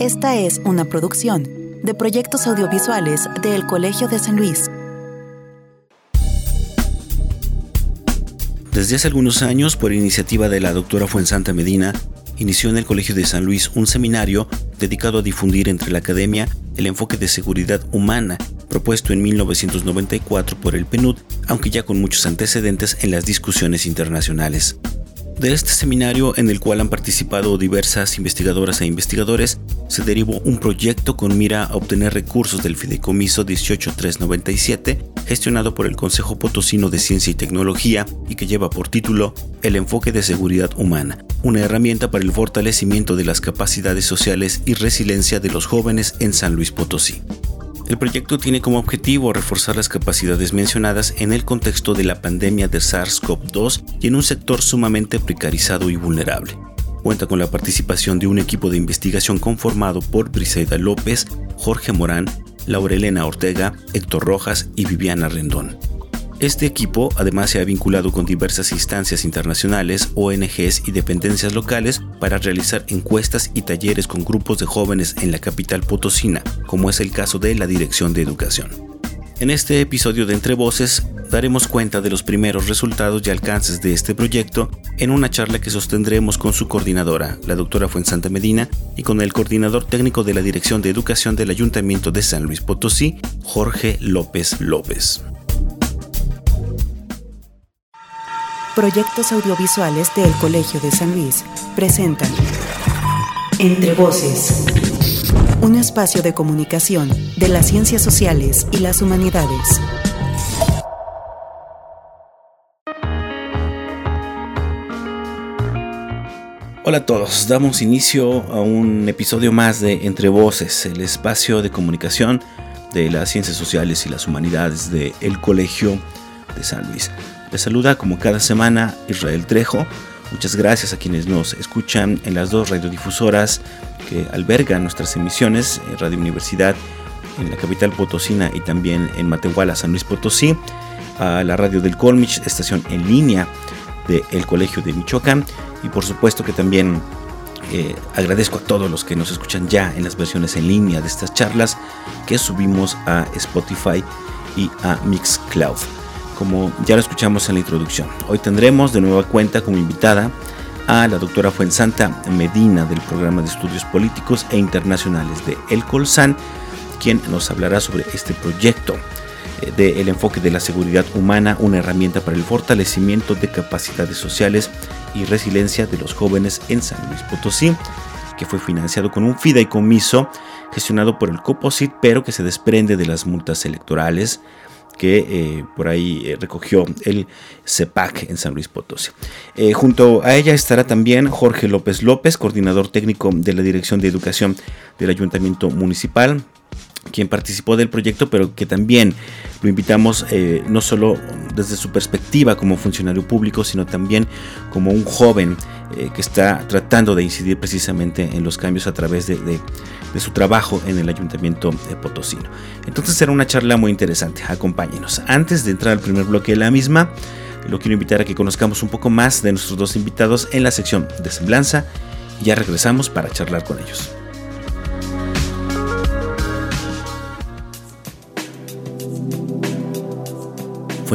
Esta es una producción de proyectos audiovisuales del Colegio de San Luis. Desde hace algunos años, por iniciativa de la doctora Fuensanta Medina, inició en el Colegio de San Luis un seminario dedicado a difundir entre la academia el enfoque de seguridad humana propuesto en 1994 por el PNUD, aunque ya con muchos antecedentes en las discusiones internacionales. De este seminario, en el cual han participado diversas investigadoras e investigadores, se derivó un proyecto con mira a obtener recursos del Fideicomiso 18397, gestionado por el Consejo Potosino de Ciencia y Tecnología y que lleva por título El enfoque de seguridad humana, una herramienta para el fortalecimiento de las capacidades sociales y resiliencia de los jóvenes en San Luis Potosí. El proyecto tiene como objetivo reforzar las capacidades mencionadas en el contexto de la pandemia de SARS-CoV-2 y en un sector sumamente precarizado y vulnerable. Cuenta con la participación de un equipo de investigación conformado por Briseida López, Jorge Morán, Laurelena Ortega, Héctor Rojas y Viviana Rendón. Este equipo además se ha vinculado con diversas instancias internacionales, ONGs y dependencias locales para realizar encuestas y talleres con grupos de jóvenes en la capital potosina, como es el caso de la Dirección de Educación. En este episodio de Entre Voces daremos cuenta de los primeros resultados y alcances de este proyecto en una charla que sostendremos con su coordinadora, la doctora Fuensanta Medina, y con el coordinador técnico de la Dirección de Educación del Ayuntamiento de San Luis Potosí, Jorge López López. Proyectos audiovisuales del Colegio de San Luis presentan Entre Voces, un espacio de comunicación de las ciencias sociales y las humanidades. Hola a todos, damos inicio a un episodio más de Entre Voces, el espacio de comunicación de las ciencias sociales y las humanidades del Colegio de San Luis. Les saluda como cada semana Israel Trejo. Muchas gracias a quienes nos escuchan en las dos radiodifusoras que albergan nuestras emisiones, en Radio Universidad en la capital potosina y también en Matehuala, San Luis Potosí, a la radio del Colmich, estación en línea del Colegio de Michoacán y por supuesto que también eh, agradezco a todos los que nos escuchan ya en las versiones en línea de estas charlas que subimos a Spotify y a Mixcloud como ya lo escuchamos en la introducción. Hoy tendremos de nueva cuenta como invitada a la doctora Fuensanta Medina del programa de estudios políticos e internacionales de El Colsan, quien nos hablará sobre este proyecto eh, del enfoque de la seguridad humana, una herramienta para el fortalecimiento de capacidades sociales y resiliencia de los jóvenes en San Luis Potosí, que fue financiado con un fideicomiso gestionado por el COPOSIT, pero que se desprende de las multas electorales que eh, por ahí eh, recogió el CEPAC en San Luis Potosí. Eh, junto a ella estará también Jorge López López, coordinador técnico de la Dirección de Educación del Ayuntamiento Municipal, quien participó del proyecto, pero que también lo invitamos no solo desde su perspectiva como funcionario público, sino también como un joven que está tratando de incidir precisamente en los cambios a través de su trabajo en el Ayuntamiento de Potosino. Entonces será una charla muy interesante, acompáñenos. Antes de entrar al primer bloque de la misma, lo quiero invitar a que conozcamos un poco más de nuestros dos invitados en la sección de semblanza ya regresamos para charlar con ellos.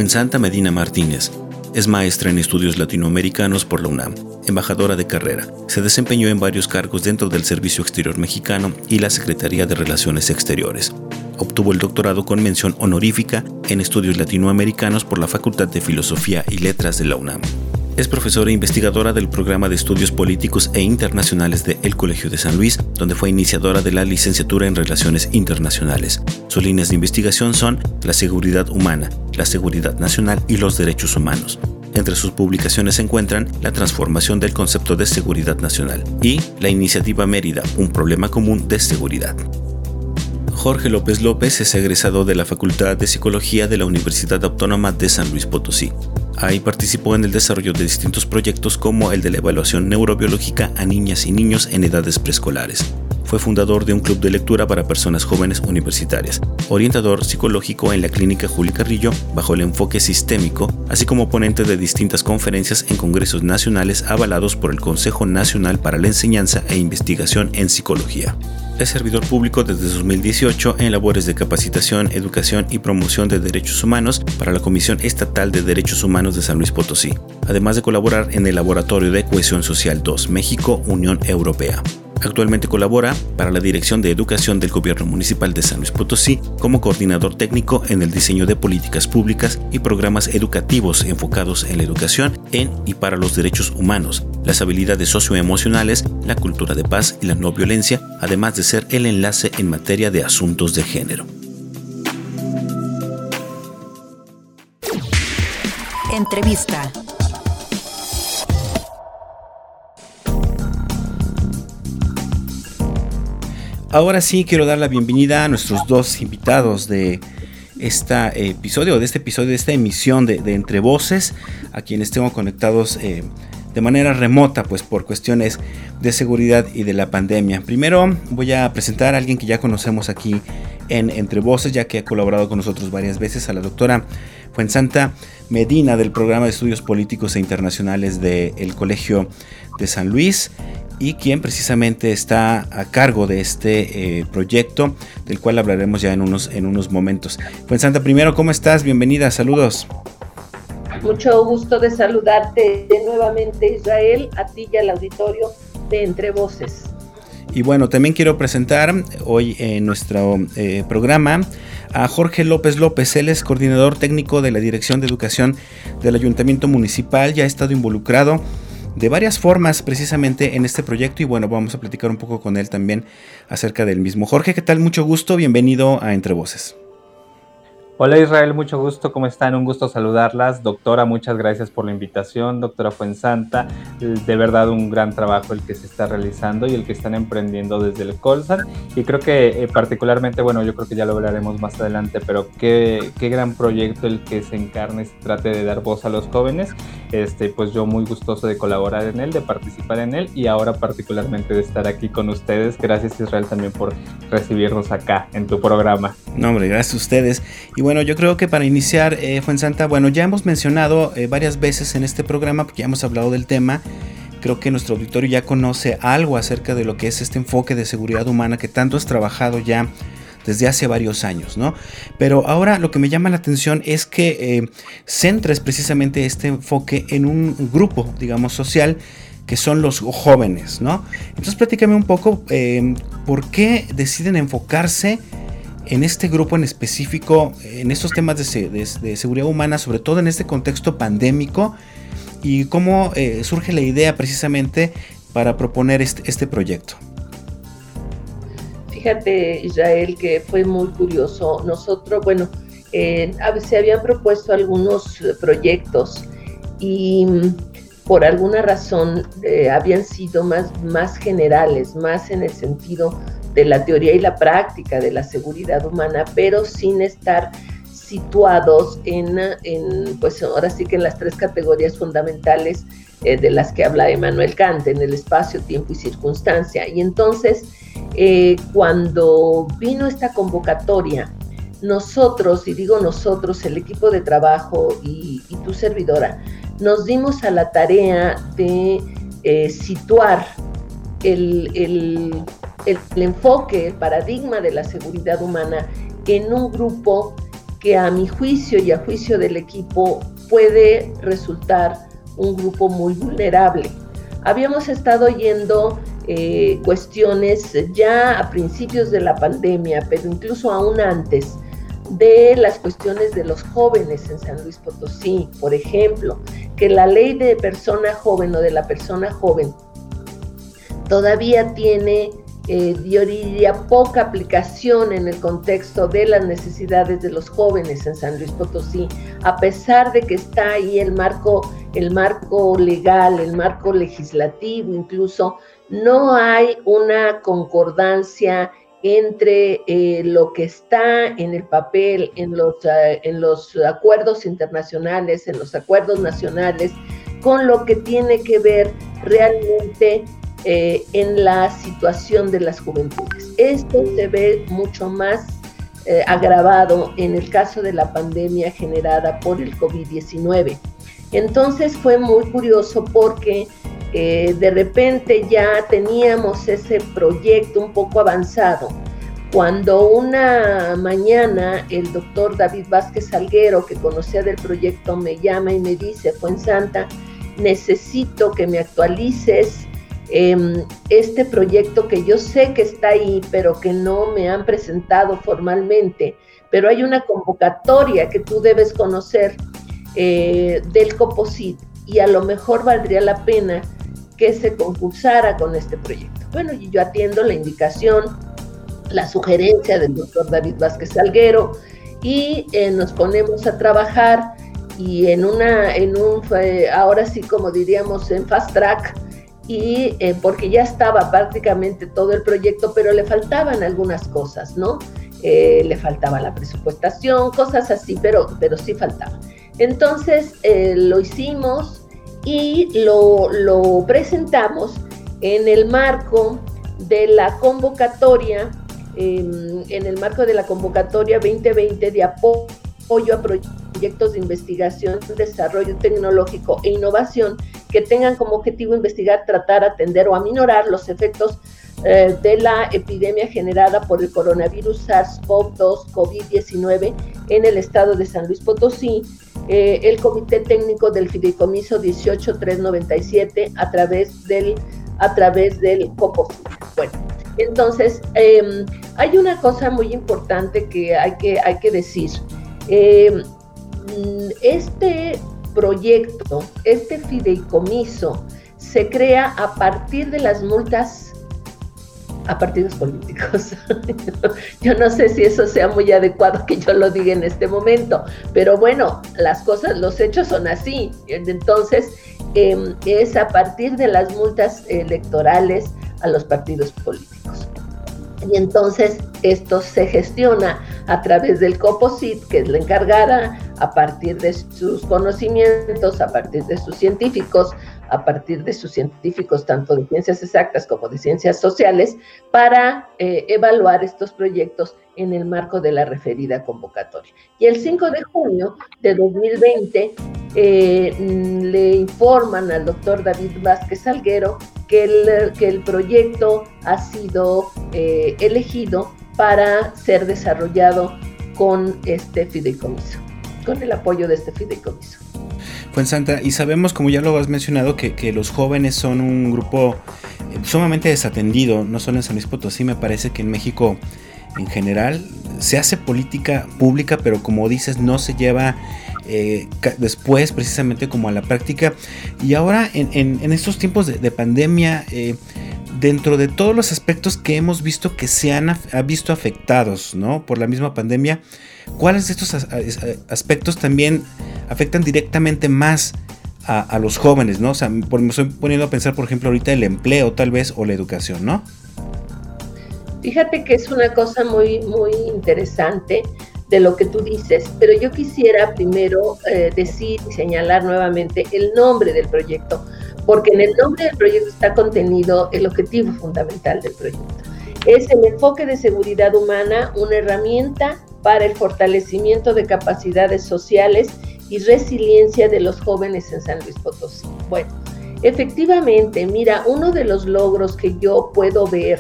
Santa Medina Martínez es maestra en estudios latinoamericanos por la UNAM, embajadora de carrera. Se desempeñó en varios cargos dentro del Servicio Exterior Mexicano y la Secretaría de Relaciones Exteriores. Obtuvo el doctorado con mención honorífica en estudios latinoamericanos por la Facultad de Filosofía y Letras de la UNAM. Es profesora e investigadora del programa de estudios políticos e internacionales de El Colegio de San Luis, donde fue iniciadora de la licenciatura en Relaciones Internacionales. Sus líneas de investigación son la seguridad humana, la seguridad nacional y los derechos humanos. Entre sus publicaciones se encuentran la transformación del concepto de seguridad nacional y la iniciativa Mérida, un problema común de seguridad. Jorge López López es egresado de la Facultad de Psicología de la Universidad Autónoma de San Luis Potosí. Ahí participó en el desarrollo de distintos proyectos como el de la evaluación neurobiológica a niñas y niños en edades preescolares. Fue fundador de un club de lectura para personas jóvenes universitarias, orientador psicológico en la clínica Juli Carrillo bajo el enfoque sistémico, así como ponente de distintas conferencias en congresos nacionales avalados por el Consejo Nacional para la Enseñanza e Investigación en Psicología. Es servidor público desde 2018 en labores de capacitación, educación y promoción de derechos humanos para la Comisión Estatal de Derechos Humanos de San Luis Potosí, además de colaborar en el Laboratorio de Cohesión Social 2 México Unión Europea. Actualmente colabora para la Dirección de Educación del Gobierno Municipal de San Luis Potosí como coordinador técnico en el diseño de políticas públicas y programas educativos enfocados en la educación en y para los derechos humanos, las habilidades socioemocionales, la cultura de paz y la no violencia, además de ser el enlace en materia de asuntos de género. Entrevista. Ahora sí quiero dar la bienvenida a nuestros dos invitados de este episodio, de este episodio, de esta emisión de, Entre Voces, a quienes tengo conectados eh, de manera remota, pues por cuestiones de seguridad y de la pandemia. Primero voy a presentar a alguien que ya conocemos aquí en Entre Voces, ya que ha colaborado con nosotros varias veces, a la doctora Fuensanta Medina del programa de estudios políticos e internacionales del Colegio de San Luis y quien precisamente está a cargo de este eh, proyecto del cual hablaremos ya en unos, en unos momentos. Pues Santa, primero, ¿cómo estás? Bienvenida, saludos. Mucho gusto de saludarte nuevamente, Israel, a ti y al auditorio de Entre Voces. Y bueno, también quiero presentar hoy en nuestro eh, programa a Jorge López López. Él es coordinador técnico de la Dirección de Educación del Ayuntamiento Municipal. Ya ha estado involucrado de varias formas precisamente en este proyecto y bueno, vamos a platicar un poco con él también acerca del mismo. Jorge, ¿qué tal? Mucho gusto, bienvenido a Entre Voces. Hola Israel, mucho gusto, ¿cómo están? Un gusto saludarlas. Doctora, muchas gracias por la invitación. Doctora Fuensanta, de verdad un gran trabajo el que se está realizando y el que están emprendiendo desde el Colsan. Y creo que eh, particularmente, bueno, yo creo que ya lo hablaremos más adelante, pero qué, qué gran proyecto el que se encarne, se trate de dar voz a los jóvenes. Este, pues yo muy gustoso de colaborar en él, de participar en él y ahora particularmente de estar aquí con ustedes. Gracias Israel también por recibirnos acá en tu programa. No, hombre, gracias a ustedes. Y bueno, yo creo que para iniciar, eh, Fuensanta, bueno, ya hemos mencionado eh, varias veces en este programa, porque ya hemos hablado del tema, creo que nuestro auditorio ya conoce algo acerca de lo que es este enfoque de seguridad humana que tanto has trabajado ya desde hace varios años, ¿no? Pero ahora lo que me llama la atención es que eh, centres precisamente este enfoque en un grupo, digamos, social que son los jóvenes, ¿no? Entonces platícame un poco eh, por qué deciden enfocarse en este grupo en específico, en estos temas de, seguridad humana, sobre todo en este contexto pandémico, y cómo eh, surge la idea precisamente para proponer este, este, proyecto. Fíjate, Israel, que fue muy curioso. Nosotros, bueno, se habían propuesto algunos proyectos y mm, por alguna razón eh, habían sido más, más generales, más en el sentido de la teoría y la práctica de la seguridad humana, pero sin estar situados en, pues ahora sí que en las tres categorías fundamentales eh, de las que habla Emmanuel Kant, en el espacio, tiempo y circunstancia. Y entonces, eh, cuando vino esta convocatoria, nosotros, y digo nosotros, el equipo de trabajo y, tu servidora, nos dimos a la tarea de eh, situar el, el, enfoque, el paradigma de la seguridad humana en un grupo que a mi juicio y a juicio del equipo puede resultar un grupo muy vulnerable. Habíamos estado oyendo eh, cuestiones ya a principios de la pandemia, pero incluso aún antes, de las cuestiones de los jóvenes en San Luis Potosí, por ejemplo, que la ley de persona joven o de la persona joven todavía tiene eh, poca aplicación en el contexto de las necesidades de los jóvenes en San Luis Potosí, a pesar de que está ahí el marco, el marco legal, el marco legislativo incluso, no hay una concordancia entre eh, lo que está en el papel, en los, eh, en los acuerdos internacionales, en los acuerdos nacionales, con lo que tiene que ver realmente eh, en la situación de las juventudes. Esto se ve mucho más eh, agravado en el caso de la pandemia generada por el COVID-19. Entonces fue muy curioso porque eh, de repente ya teníamos ese proyecto un poco avanzado. Cuando una mañana el doctor David Vázquez Salguero, que conocía del proyecto, me llama y me dice, fue en Santa, necesito que me actualices em, este proyecto que yo sé que está ahí, pero que no me han presentado formalmente, pero hay una convocatoria que tú debes conocer eh, del COPOSIT y a lo mejor valdría la pena que se concursara con este proyecto. Bueno, yo atiendo la indicación, la sugerencia del doctor David Vázquez Salguero y eh, nos ponemos a trabajar y en una, en un, ahora sí como diríamos, en fast track, y eh, porque ya estaba prácticamente todo el proyecto, pero le faltaban algunas cosas, ¿no? Eh, le faltaba la presupuestación, cosas así, pero, pero sí faltaba. Entonces lo hicimos, y lo, presentamos en el marco de la convocatoria, em, en el marco de la convocatoria 2020 de apoyo a proyectos de investigación, desarrollo tecnológico e innovación que tengan como objetivo investigar, tratar, atender o aminorar los efectos eh, de la epidemia generada por el coronavirus SARS-CoV-2 COVID-19 en el estado de San Luis Potosí, eh, el Comité Técnico del Fideicomiso 18397 a través del, a través del Bueno, entonces, em, hay una cosa muy importante que hay que, hay que decir. Em, este proyecto, este fideicomiso, se crea a partir de las multas a partidos políticos. yo no sé si eso sea muy adecuado que yo lo diga en este momento, pero bueno, las cosas, los hechos son así. Entonces, em, es a partir de las multas electorales a los partidos políticos. Y entonces esto se gestiona a través del COPOSIT, que es la encargada, a partir de sus conocimientos, a partir de sus científicos, a partir de sus científicos, tanto de ciencias exactas como de ciencias sociales, para eh, evaluar estos proyectos en el marco de la referida convocatoria. Y el 5 de junio de 2020 eh, le informan al doctor David Vázquez Salguero que el, que el proyecto ha sido eh, elegido para ser desarrollado con este fideicomiso, con el apoyo de este fideicomiso. Santa, y sabemos, como ya lo has mencionado, que, los jóvenes son un grupo eh, sumamente desatendido, no solo en San Luis Potosí, me parece que en México en general se hace política pública, pero como dices, no se lleva eh, después precisamente como a la práctica. Y ahora en, estos tiempos de, pandemia, eh, dentro de todos los aspectos que hemos visto que se han visto afectados ¿no? por la misma pandemia, ¿cuáles de estos aspectos también afectan directamente más a, los jóvenes? ¿no? O sea, me estoy poniendo a pensar, por ejemplo, ahorita el empleo tal vez o la educación, ¿no? Fíjate que es una cosa muy, muy interesante de lo que tú dices, pero yo quisiera primero eh, decir y señalar nuevamente el nombre del proyecto, porque en el nombre del proyecto está contenido el objetivo fundamental del proyecto. Es el enfoque de seguridad humana, una herramienta para el fortalecimiento de capacidades sociales y resiliencia de los jóvenes en San Luis Potosí. Bueno, efectivamente, mira, uno de los logros que yo puedo ver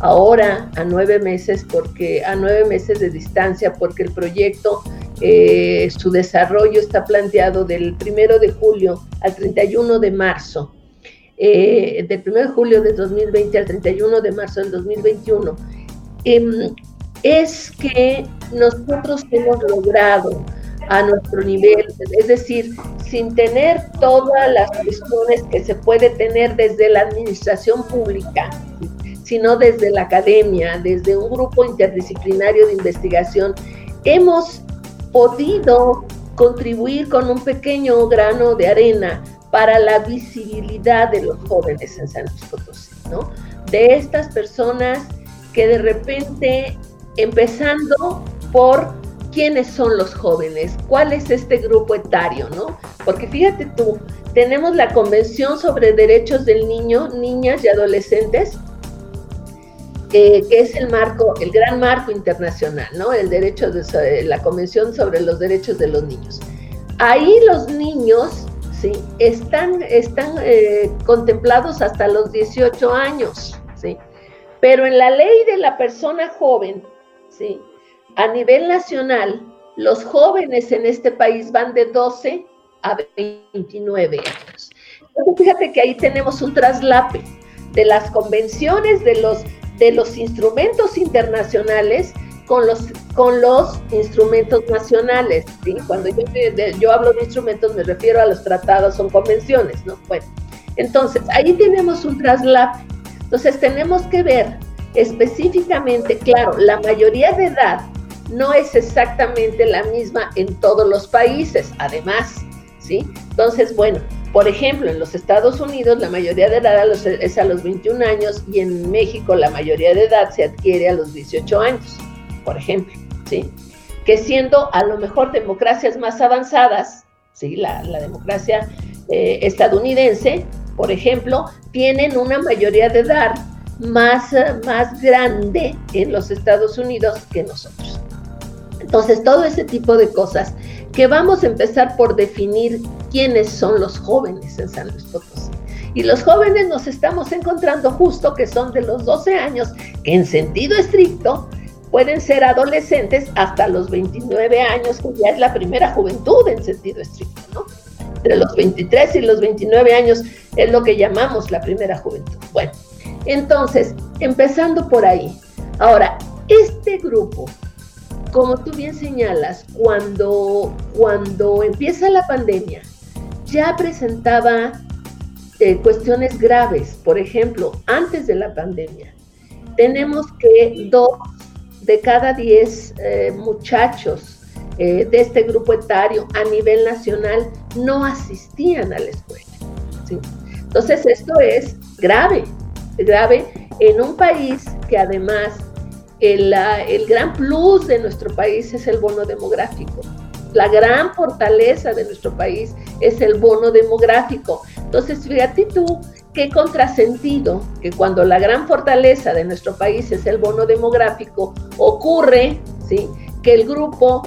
ahora a nueve meses, porque a nueve meses de distancia, porque el proyecto, eh, su desarrollo está planteado del primero de julio al 31 de marzo, eh, del 1 de julio de 2020 al 31 de marzo del 2021, em, es que nosotros hemos logrado a nuestro nivel, es decir, sin tener todas las cuestiones que se puede tener desde la administración pública, sino desde la academia, desde un grupo interdisciplinario de investigación, hemos podido contribuir con un pequeño grano de arena para la visibilidad de los jóvenes en San Luis Potosí, ¿no? De estas personas que de repente, empezando por quiénes son los jóvenes, cuál es este grupo etario, ¿no? Porque fíjate tú, tenemos la Convención sobre Derechos del Niño, Niñas y Adolescentes, que es el marco, el gran marco internacional, ¿no? El derecho de la Convención sobre los Derechos de los Niños. Ahí los niños ¿sí? están, están eh, contemplados hasta los 18 años, ¿sí? Pero en la ley de la persona joven, ¿sí? A nivel nacional, los jóvenes en este país van de 12 a 29 años. Entonces, fíjate que ahí tenemos un traslape de las convenciones, de los, de los instrumentos internacionales con los, con los instrumentos nacionales. ¿sí? Cuando yo, yo hablo de instrumentos me refiero a los tratados, son convenciones, ¿no? Bueno, entonces ahí tenemos un traslape. Entonces tenemos que ver específicamente, claro, la mayoría de edad no es exactamente la misma en todos los países, además, ¿sí? Entonces, bueno, por ejemplo, en los Estados Unidos la mayoría de edad es a los 21 años y en México la mayoría de edad se adquiere a los 18 años, por ejemplo, ¿sí? Que siendo a lo mejor democracias más avanzadas, ¿sí? La, democracia eh, estadounidense, por ejemplo, tienen una mayoría de edad más, más grande en los Estados Unidos que nosotros. Entonces, todo ese tipo de cosas que vamos a empezar por definir quiénes son los jóvenes en San Luis Potosí. Y los jóvenes nos estamos encontrando justo que son de los 12 años, que en sentido estricto pueden ser adolescentes hasta los 29 años, que ya es la primera juventud en sentido estricto, ¿no? Entre los 23 y los 29 años es lo que llamamos la primera juventud. Bueno, entonces, empezando por ahí. Ahora, este grupo como tú bien señalas, cuando, cuando empieza la pandemia, ya presentaba eh, cuestiones graves. Por ejemplo, antes de la pandemia, tenemos que dos de cada diez eh, muchachos eh, de este grupo etario a nivel nacional no asistían a la escuela. Entonces, esto es grave, grave en un país que además el, el gran plus de nuestro país es el bono demográfico. La gran fortaleza de nuestro país es el bono demográfico. Entonces, fíjate tú qué contrasentido que cuando la gran fortaleza de nuestro país es el bono demográfico, ocurre ¿sí? que el grupo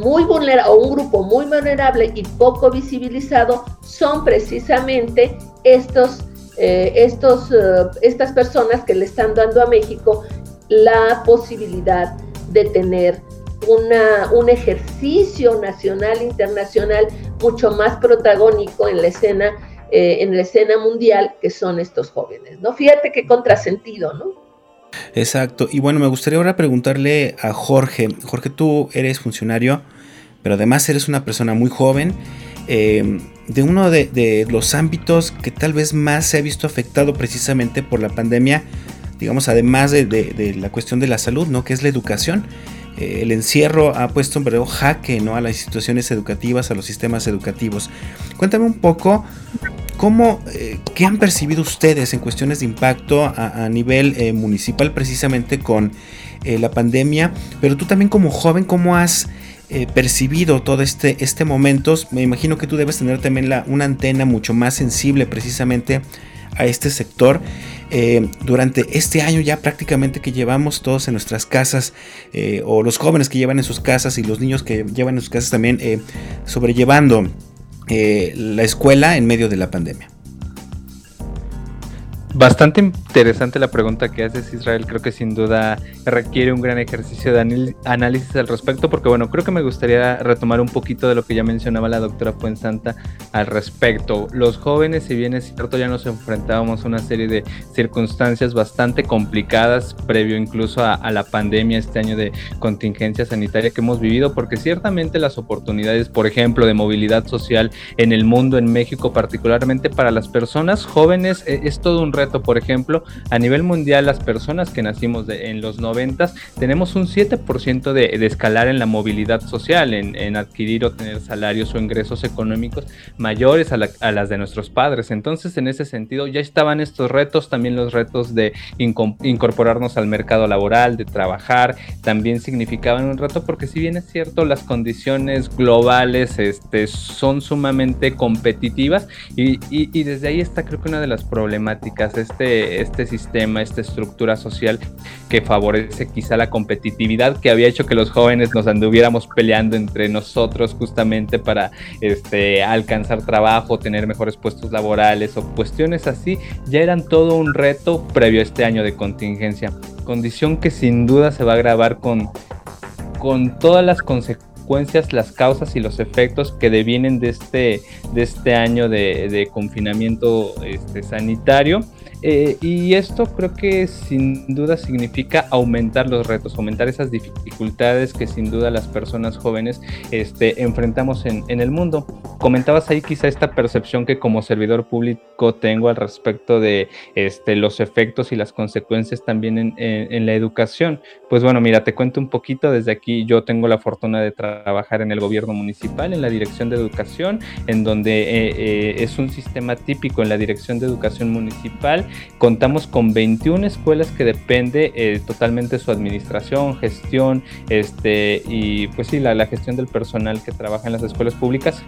muy vulnerable o un grupo muy vulnerable y poco visibilizado son precisamente estos eh, estos, eh, estas personas que le están dando a México la posibilidad de tener un ejercicio nacional, internacional, mucho más protagónico en la escena, eh, en la escena mundial, que son estos jóvenes, ¿no? Fíjate qué contrasentido, ¿no? Exacto. Y bueno, me gustaría ahora preguntarle a Jorge. Jorge, tú eres funcionario, pero además eres una persona muy joven eh, de uno de, los ámbitos que tal vez más se ha visto afectado precisamente por la pandemia, digamos, además de, la cuestión de la salud, ¿no? Que es la educación. Eh, el encierro ha puesto un verdadero jaque, ¿no? A las instituciones educativas, a los sistemas educativos. Cuéntame un poco cómo, eh, qué han percibido ustedes en cuestiones de impacto a, nivel municipal precisamente con la pandemia, pero tú también como joven, ¿cómo has eh, percibido todo este, este momento, me imagino que tú debes tener también una antena mucho más sensible precisamente a este sector. Eh, durante este año ya prácticamente que llevamos todos en nuestras casas, eh, o los jóvenes que llevan en sus casas y los niños que llevan en sus casas también, sobrellevando la escuela en medio de la pandemia. Bastante interesante la pregunta que haces, Israel. Creo que sin duda requiere un gran ejercicio de análisis al respecto, porque bueno, creo que me gustaría retomar un poquito de lo que ya mencionaba la doctora Fuensanta al respecto. Los jóvenes, si bien es cierto, ya nos enfrentábamos a una serie de circunstancias bastante complicadas, previo incluso a, a la pandemia, este año de contingencia sanitaria que hemos vivido, porque ciertamente las oportunidades, por ejemplo, de movilidad social en el mundo, en México particularmente para las personas jóvenes, eh, es todo un reto, por ejemplo, a nivel mundial las personas que nacimos en los 90 tenemos un 7% de, de, escalar en la movilidad social, en, adquirir o tener salarios o ingresos económicos mayores a, las de nuestros padres. Entonces, en ese sentido, ya estaban estos retos, también los retos de incorporarnos al mercado laboral, de trabajar, también significaban un reto porque si bien es cierto, las condiciones globales este, son sumamente competitivas y desde ahí está creo que una de las problemáticas este, este sistema, esta estructura social que favorece quizá la competitividad que había hecho que los jóvenes nos anduviéramos peleando entre nosotros justamente para este, alcanzar trabajo, tener mejores puestos laborales o cuestiones así, ya eran todo un reto previo a este año de contingencia. Condición que sin duda se va a agravar con, con todas las consecuencias, las causas y los efectos que devienen de este, de este año de, confinamiento este, sanitario eh, y esto creo que sin duda significa aumentar los retos, aumentar esas dificultades que sin duda las personas jóvenes este, enfrentamos en, el mundo. Comentabas ahí quizá esta percepción que como servidor público tengo al respecto de este, los efectos y las consecuencias también en, la educación. Pues bueno, mira, te cuento un poquito. Desde aquí yo tengo la fortuna de trabajar en el gobierno municipal, en la dirección de educación, en donde eh, eh, es un sistema típico en la dirección de educación municipal Contamos con 21 escuelas que depende eh, totalmente su administración, gestión, este, y pues sí, la, la gestión del personal que trabaja en las escuelas públicas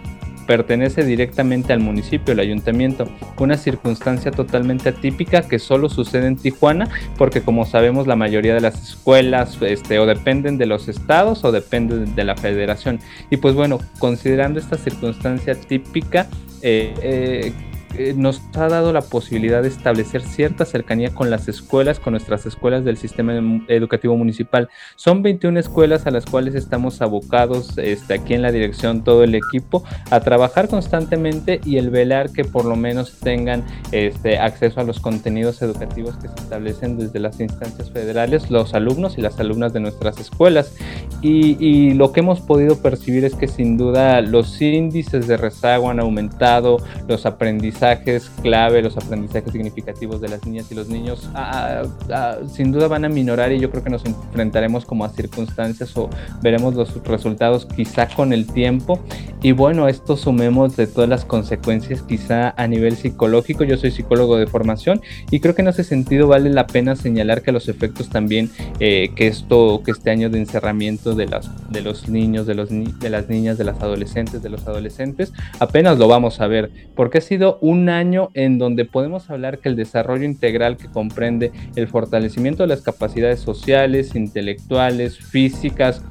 pertenece directamente al municipio, el ayuntamiento, una circunstancia totalmente atípica que solo sucede en Tijuana, porque como sabemos la mayoría de las escuelas este, o dependen de los estados o dependen de la federación. Y pues bueno, considerando esta circunstancia típica, eh, eh, eh, nos ha dado la posibilidad de establecer cierta cercanía con las escuelas, con nuestras escuelas del sistema educativo municipal. Son 21 escuelas a las cuales estamos abocados este, aquí en la dirección, todo el equipo, a trabajar constantemente y el velar que por lo menos tengan este, acceso a los contenidos educativos que se establecen desde las instancias federales, los alumnos y las alumnas de nuestras escuelas. Y, y lo que hemos podido percibir es que sin duda los índices de rezago han aumentado, los aprendizajes clave, los aprendizajes significativos de las niñas y los niños, sin duda van a minorar y yo creo que nos enfrentaremos como a circunstancias o veremos los resultados quizá con el tiempo. Y bueno, esto sumemos de todas las consecuencias quizá a nivel psicológico. Yo soy psicólogo de formación y creo que en ese sentido vale la pena señalar que los efectos también eh, que esto, que este año de encerramiento de, las, de los niños, de, los, de las niñas, de las adolescentes, de los adolescentes, apenas lo vamos a ver, porque ha sido un un año en donde podemos hablar que el desarrollo integral que comprende el fortalecimiento de las capacidades sociales, intelectuales, físicas,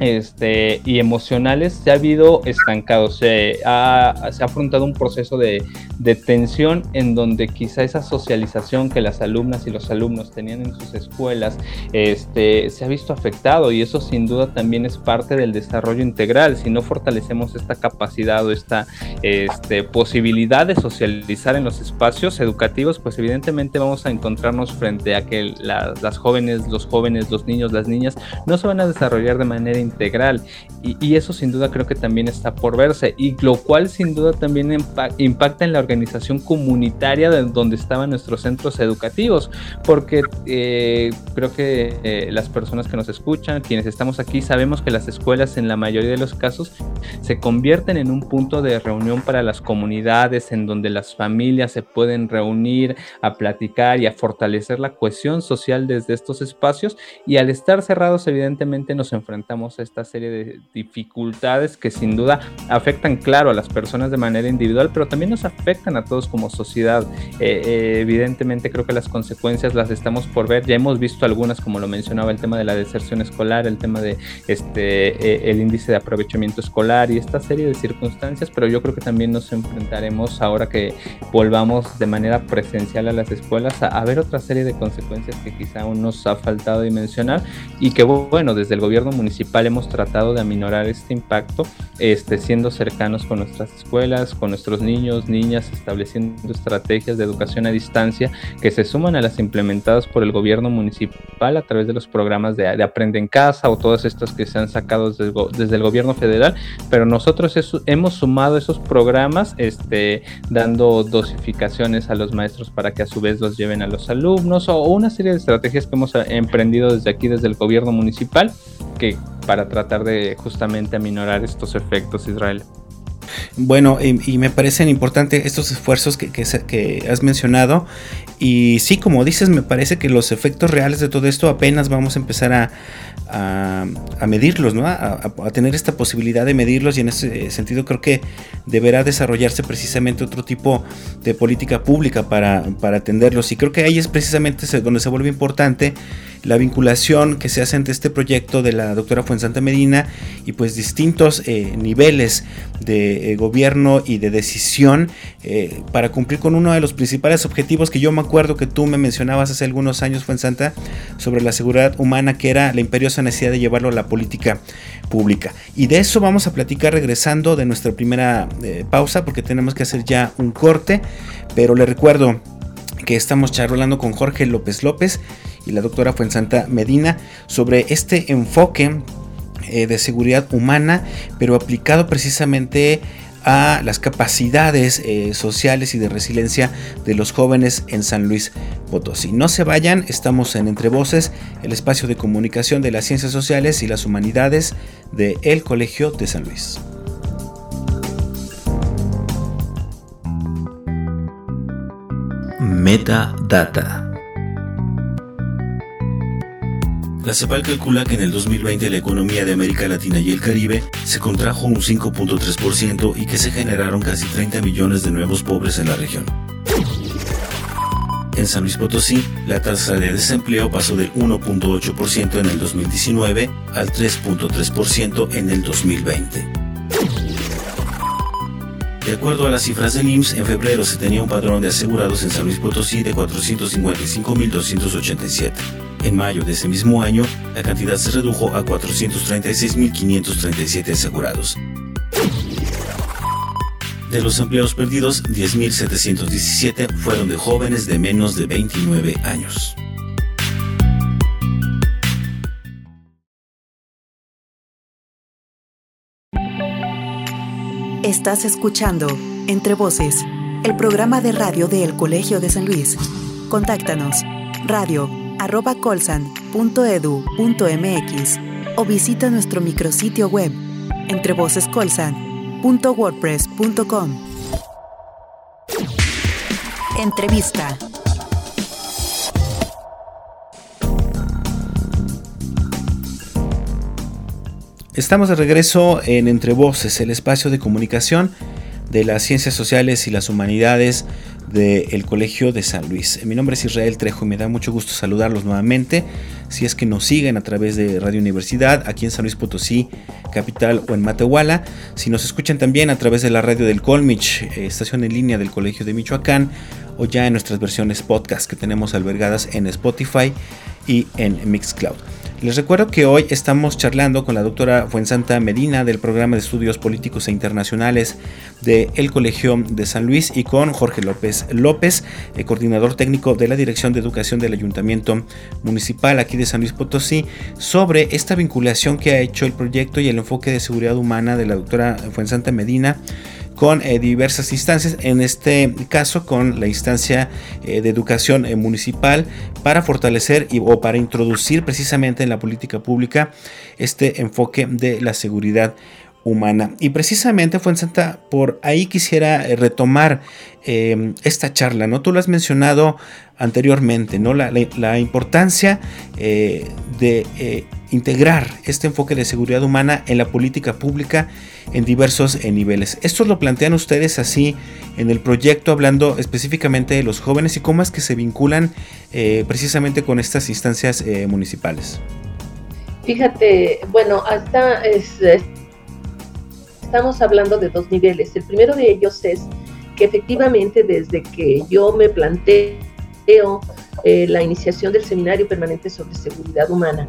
este, y emocionales se ha habido estancado, se ha, se ha afrontado un proceso de, de, tensión en donde quizá esa socialización que las alumnas y los alumnos tenían en sus escuelas este, se ha visto afectado y eso sin duda también es parte del desarrollo integral. Si no fortalecemos esta capacidad o esta este, posibilidad de socializar en los espacios educativos, pues evidentemente vamos a encontrarnos frente a que las jóvenes, los jóvenes, los niños, las niñas no se van a desarrollar de manera integral. Y, eso sin duda creo que también está por verse. Y lo cual sin duda también impacta en la organización comunitaria de donde estaban nuestros centros educativos. Porque eh, creo que eh, las personas que nos escuchan, quienes estamos aquí, sabemos que las escuelas en la mayoría de los casos se convierten en un punto de reunión para las comunidades, en donde las familias se pueden reunir a platicar y a fortalecer la cohesión social desde estos espacios. Y al estar cerrados, evidentemente nos enfrentamos esta serie de dificultades que sin duda afectan, claro, a las personas de manera individual, pero también nos afectan a todos como sociedad. Eh, eh, evidentemente creo que las consecuencias las estamos por ver, ya hemos visto algunas, como lo mencionaba, el tema de la deserción escolar, el tema de este, eh, el índice de aprovechamiento escolar y esta serie de circunstancias, pero yo creo que también nos enfrentaremos ahora que volvamos de manera presencial a las escuelas a, a ver otra serie de consecuencias que quizá aún nos ha faltado dimensionar y que bueno, desde el gobierno municipal hemos tratado de aminorar este impacto, este, siendo cercanos con nuestras escuelas, con nuestros niños, niñas, estableciendo estrategias de educación a distancia que se suman a las implementadas por el gobierno municipal a través de los programas de, Aprende en Casa o todas estas que se han sacado desde, el gobierno federal, pero nosotros hemos sumado esos programas este, dando dosificaciones a los maestros para que a su vez los lleven a los alumnos o una serie de estrategias que hemos emprendido desde aquí, desde el gobierno municipal, que para tratar de justamente aminorar estos efectos, Israel. Bueno, y, me parecen importantes estos esfuerzos que, que, has mencionado. Y sí, como dices, me parece que los efectos reales de todo esto apenas vamos a empezar a, a, medirlos, ¿no? A, tener esta posibilidad de medirlos y en ese sentido creo que deberá desarrollarse precisamente otro tipo de política pública para, para atenderlos. Y creo que ahí es precisamente donde se vuelve importante la vinculación que se hace entre este proyecto de la doctora Fuensanta Medina y pues distintos eh, niveles de eh, gobierno y de decisión eh, para cumplir con uno de los principales objetivos que yo me acuerdo que tú me mencionabas hace algunos años Fuensanta sobre la seguridad humana que era la imperiosa necesidad de llevarlo a la política pública. Y de eso vamos a platicar regresando de nuestra primera pausa porque tenemos que hacer ya un corte. Pero le recuerdo que estamos charlando con Jorge López López y la doctora Fuensanta Medina sobre este enfoque eh, de seguridad humana, pero aplicado precisamente a las capacidades eh, sociales y de resiliencia de los jóvenes en San Luis Potosí. No se vayan, estamos en Entre Voces, el espacio de comunicación de las ciencias sociales y las humanidades de El Colegio de San Luis. Metadata. La CEPAL calcula que en el 2020 la economía de América Latina y el Caribe se contrajo un 5.3% y que se generaron casi 30 millones de nuevos pobres en la región. En San Luis Potosí, la tasa de desempleo pasó del 1.8% en el 2019 al 3.3% en el 2020. De acuerdo a las cifras del IMSS, en febrero se tenía un padrón de asegurados en San Luis Potosí de 455.287. En mayo de ese mismo año, la cantidad se redujo a 436.537 asegurados. De los empleos perdidos, 10.717 fueron de jóvenes de menos de 29 años. Estás escuchando Entre Voces, el programa de radio del Colegio de San Luis. Contáctanos radio arroba colsan.edu.mx o visita nuestro micrositio web entrevocescolsan.wordpress.com. Entrevista. Estamos de regreso en Entre Voces, el espacio de comunicación de las ciencias sociales y las humanidades del Colegio de San Luis. Mi nombre es Israel Trejo y me da mucho gusto saludarlos nuevamente. Si es que nos siguen a través de Radio Universidad, aquí en San Luis Potosí, capital o en Matehuala. Si nos escuchan también a través de la radio del Colmich, eh, estación en línea del Colegio de Michoacán, o ya en nuestras versiones podcast que tenemos albergadas en Spotify y en Mixcloud. Les recuerdo que hoy estamos charlando con la doctora Fuensanta Medina del programa de estudios políticos e internacionales del Colegio de San Luis y con Jorge López López, el coordinador técnico de la Dirección de Educación del Ayuntamiento Municipal aquí de San Luis Potosí, sobre esta vinculación que ha hecho el proyecto y el enfoque de seguridad humana de la doctora Fuensanta Medina con eh, diversas instancias, en este caso con la instancia eh, de educación eh, municipal para fortalecer y, o para introducir precisamente en la política pública este enfoque de la seguridad humana. Y precisamente fue en Santa, por ahí quisiera retomar esta charla, ¿no? Tú lo has mencionado anteriormente, ¿no? La, importancia de integrar este enfoque de seguridad humana en la política pública en diversos eh, niveles. Esto lo plantean ustedes así en el proyecto, hablando específicamente de los jóvenes y cómo es que se vinculan eh, precisamente con estas instancias eh, municipales. Fíjate, bueno, hasta estamos hablando de dos niveles. El primero de ellos es que efectivamente desde que yo me planteo la iniciación del seminario permanente sobre seguridad humana,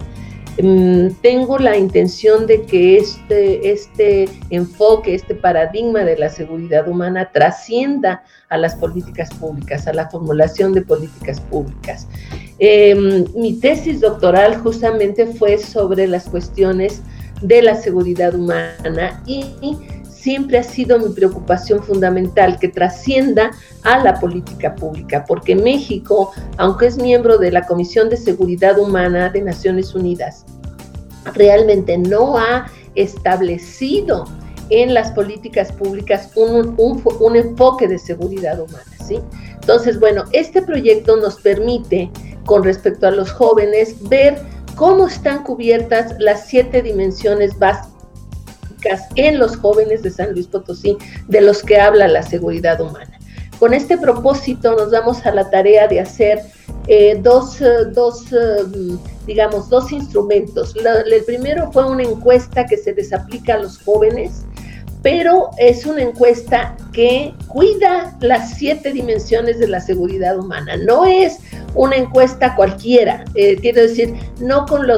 tengo la intención de que este, este enfoque, este paradigma de la seguridad humana trascienda a las políticas públicas, a la formulación de políticas públicas. Em, mi tesis doctoral justamente fue sobre las cuestiones de la seguridad humana y siempre ha sido mi preocupación fundamental que trascienda a la política pública, porque México, aunque es miembro de la Comisión de Seguridad Humana de Naciones Unidas, realmente no ha establecido en las políticas públicas un, un, enfoque de seguridad humana, ¿sí? Entonces, bueno, este proyecto nos permite, con respecto a los jóvenes, ver cómo están cubiertas las siete dimensiones básicas en los jóvenes de San Luis Potosí, de los que habla la seguridad humana. Con este propósito nos damos a la tarea de hacer eh, dos, eh, dos eh, digamos, dos instrumentos. el primero fue una encuesta que se les aplica a los jóvenes pero es una encuesta que cuida las siete dimensiones de la seguridad humana. No es una encuesta cualquiera, eh, quiero decir, no con eh,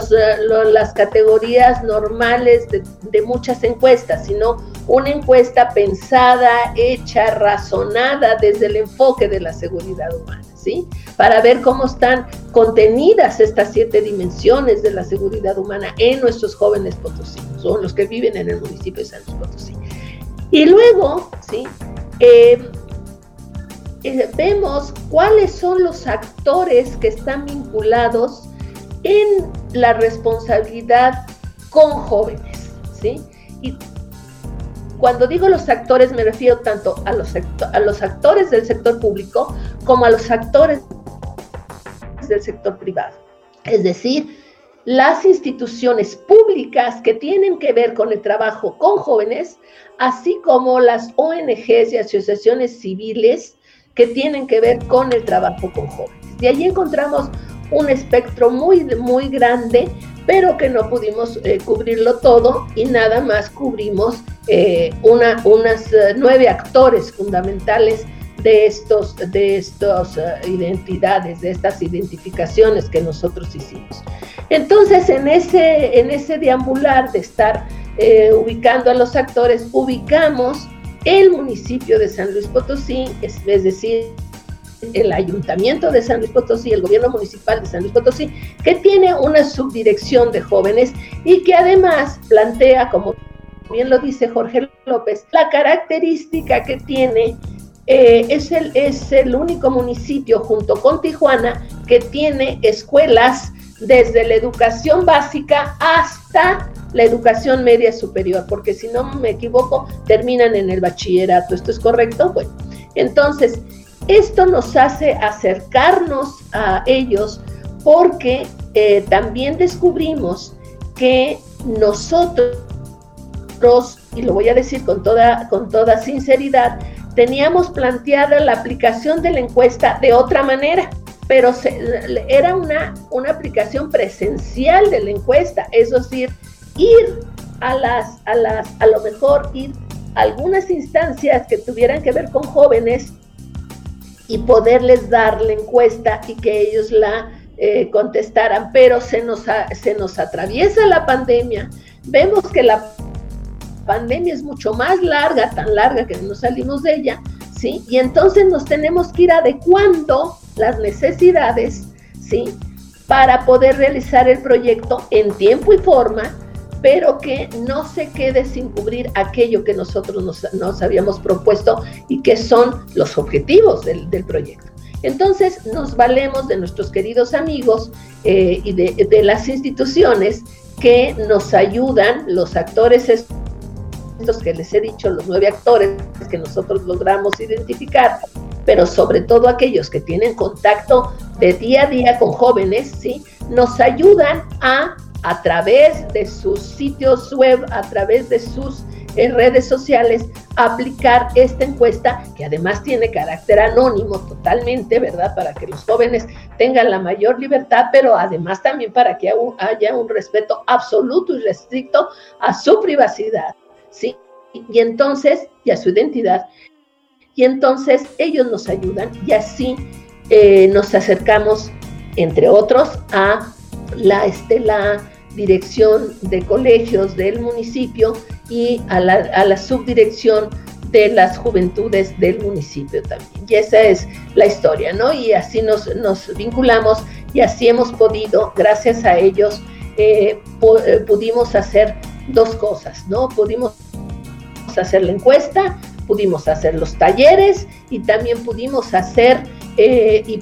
las categorías normales de, muchas encuestas, sino una encuesta pensada, hecha, razonada desde el enfoque de la seguridad humana. ¿Sí? Para ver cómo están contenidas estas siete dimensiones de la seguridad humana en nuestros jóvenes potosinos, o los que viven en el municipio de San Luis Potosí. Y luego, ¿sí? Eh, eh, vemos cuáles son los actores que están vinculados en la responsabilidad con jóvenes, ¿sí? Y cuando digo los actores me refiero tanto a los, a los actores del sector público como a los actores del sector privado. Es decir, las instituciones públicas que tienen que ver con el trabajo con jóvenes, así como las ONGs y asociaciones civiles que tienen que ver con el trabajo con jóvenes. De allí encontramos un espectro muy, muy grande, pero que no pudimos eh, cubrirlo todo y nada más cubrimos eh, una, unas eh, nueve actores fundamentales de de estos identidades, de estas identificaciones que nosotros hicimos. Entonces, en ese, en ese deambular de estar eh, ubicando a los actores, ubicamos el municipio de San Luis Potosí, es, decir, el ayuntamiento de San Luis Potosí, el gobierno municipal de San Luis Potosí, que tiene una subdirección de jóvenes y que además plantea, como bien lo dice Jorge López, la característica que tiene eh, es, el, es el único municipio junto con Tijuana que tiene escuelas desde la educación básica hasta la educación media superior, porque si no me equivoco, terminan en el bachillerato. ¿Esto es correcto? Bueno, entonces, esto nos hace acercarnos a ellos porque eh, también descubrimos que nosotros, y lo voy a decir con toda, con toda sinceridad, teníamos planteada la aplicación de la encuesta de otra manera pero era una, una aplicación presencial de la encuesta, es decir, ir a las, a las, a lo mejor ir a algunas instancias que tuvieran que ver con jóvenes y poderles dar la encuesta y que ellos la eh, contestaran, pero se nos, se nos atraviesa la pandemia, vemos que la pandemia es mucho más larga, tan larga que no salimos de ella, ¿sí? Y entonces nos tenemos que ir adecuando las necesidades, ¿sí? Para poder realizar el proyecto en tiempo y forma, pero que no se quede sin cubrir aquello que nosotros nos, habíamos propuesto y que son los objetivos del, proyecto. Entonces nos valemos de nuestros queridos amigos eh, y de, de, las instituciones que nos ayudan, los actores estos que les he dicho, los nueve actores que nosotros logramos identificar, pero sobre todo aquellos que tienen contacto de día a día con jóvenes, ¿sí? Nos ayudan a, a través de sus sitios web, a través de sus eh, redes sociales, aplicar esta encuesta, que además tiene carácter anónimo totalmente, ¿verdad? Para que los jóvenes tengan la mayor libertad, pero además también para que haya un respeto absoluto y restricto a su privacidad, ¿sí? Y entonces, y a su identidad, y entonces ellos nos ayudan y así eh, nos acercamos, entre otros, a la, este, dirección de colegios del municipio y a la, subdirección de las juventudes del municipio también. Y esa es la historia, ¿no? Y así nos, nos vinculamos y así hemos podido, gracias a ellos, eh, eh, pudimos hacer dos cosas, ¿no? Pudimos hacer la encuesta, pudimos hacer los talleres y también pudimos hacer eh, y,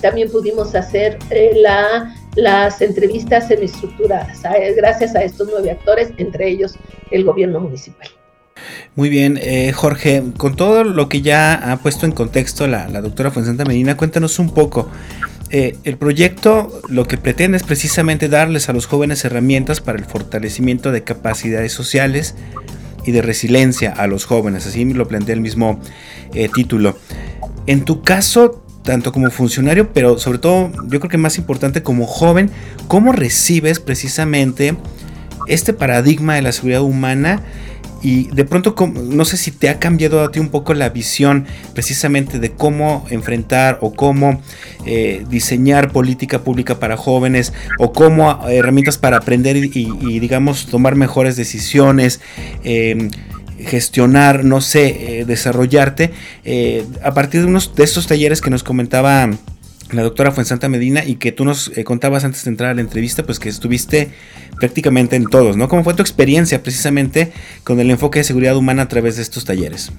también pudimos hacer eh, la, las entrevistas semiestructuradas, gracias a estos nueve actores, entre ellos el gobierno municipal. Muy bien, eh, Jorge, con todo lo que ya ha puesto en contexto la, la doctora Fuenzanta Medina, cuéntanos un poco. Eh, el proyecto lo que pretende es precisamente darles a los jóvenes herramientas para el fortalecimiento de capacidades sociales y de resiliencia a los jóvenes, así lo plantea el mismo eh, título. En tu caso, tanto como funcionario, pero sobre todo yo creo que más importante como joven, ¿cómo recibes precisamente este paradigma de la seguridad humana? Y de pronto, no sé si te ha cambiado a ti un poco la visión precisamente de cómo enfrentar o cómo eh, diseñar política pública para jóvenes o cómo herramientas para aprender y, digamos, tomar mejores decisiones. Em, gestionar, no sé, eh, desarrollarte eh, a partir de unos de estos talleres que nos comentaba la doctora Fuensanta Medina y que tú nos eh, contabas antes de entrar a la entrevista, pues que estuviste prácticamente en todos, ¿no? ¿Cómo fue tu experiencia precisamente con el enfoque de seguridad humana a través de estos talleres?